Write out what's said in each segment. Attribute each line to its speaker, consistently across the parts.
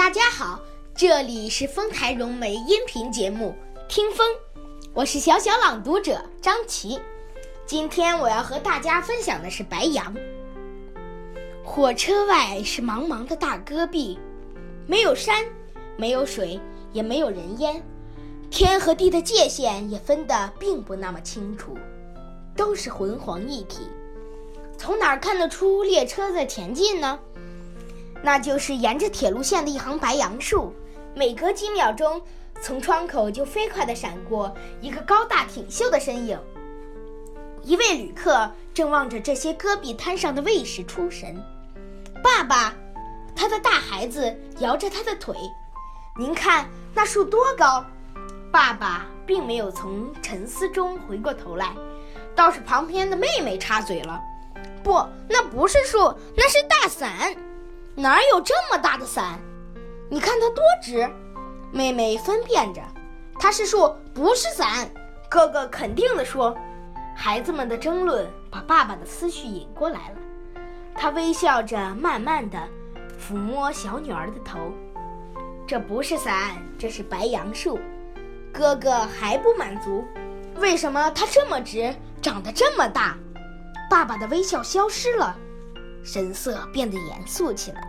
Speaker 1: 大家好，这里是丰台融媒音频节目《听风》，我是小小朗读者张琪。今天我要和大家分享的是白杨。火车外是茫茫的大戈壁，没有山，没有水，也没有人烟，天和地的界限也分得并不那么清楚，都是浑黄一体。从哪儿看得出列车在前进呢？那就是沿着铁路线的一行白杨树，每隔几秒钟，从窗口就飞快地闪过一个高大挺秀的身影。一位旅客正望着这些戈壁滩上的卫士出神。爸爸，他的大孩子摇着他的腿，您看那树多高？爸爸并没有从沉思中回过头来，倒是旁边的妹妹插嘴了：“不，那不是树，那是大伞。”哪有这么大的伞？你看它多直！妹妹分辨着，它是树，不是伞。哥哥肯定地说。孩子们的争论把爸爸的思绪引过来了。他微笑着，慢慢地抚摸小女儿的头。这不是伞，这是白杨树。哥哥还不满足，为什么它这么直，长得这么大？爸爸的微笑消失了。神色变得严肃起来。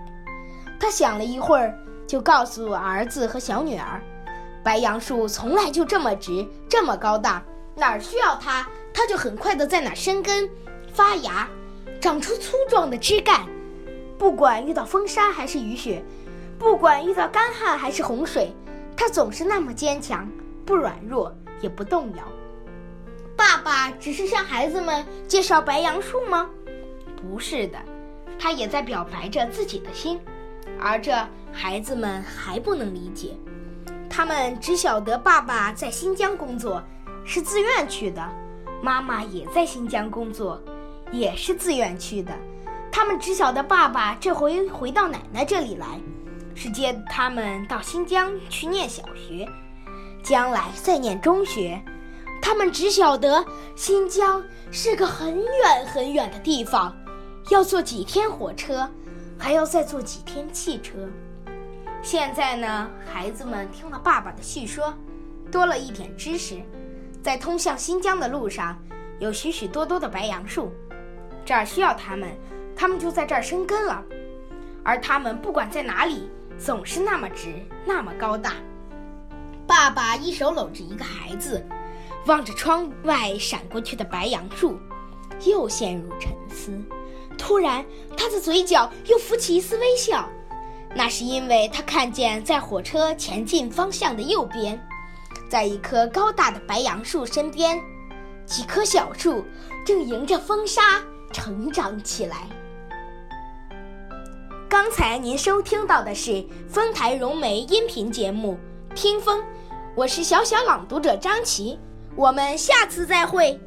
Speaker 1: 他想了一会儿，就告诉儿子和小女儿：“白杨树从来就这么直，这么高大，哪儿需要它，它就很快的在哪儿生根、发芽，长出粗壮的枝干。不管遇到风沙还是雨雪，不管遇到干旱还是洪水，它总是那么坚强，不软弱，也不动摇。”爸爸只是向孩子们介绍白杨树吗？不是的。他也在表白着自己的心，而这孩子们还不能理解，他们只晓得爸爸在新疆工作，是自愿去的；妈妈也在新疆工作，也是自愿去的。他们只晓得爸爸这回回到奶奶这里来，是接他们到新疆去念小学，将来再念中学。他们只晓得新疆是个很远很远的地方。要坐几天火车，还要再坐几天汽车。现在呢，孩子们听了爸爸的叙说，多了一点知识。在通向新疆的路上，有许许多多的白杨树，这儿需要他们，他们就在这儿生根了。而他们不管在哪里，总是那么直，那么高大。爸爸一手搂着一个孩子，望着窗外闪过去的白杨树，又陷入沉思。突然，他的嘴角又浮起一丝微笑，那是因为他看见在火车前进方向的右边，在一棵高大的白杨树身边，几棵小树正迎着风沙成长起来。刚才您收听到的是丰台融媒音频节目《听风》，我是小小朗读者张琪，我们下次再会。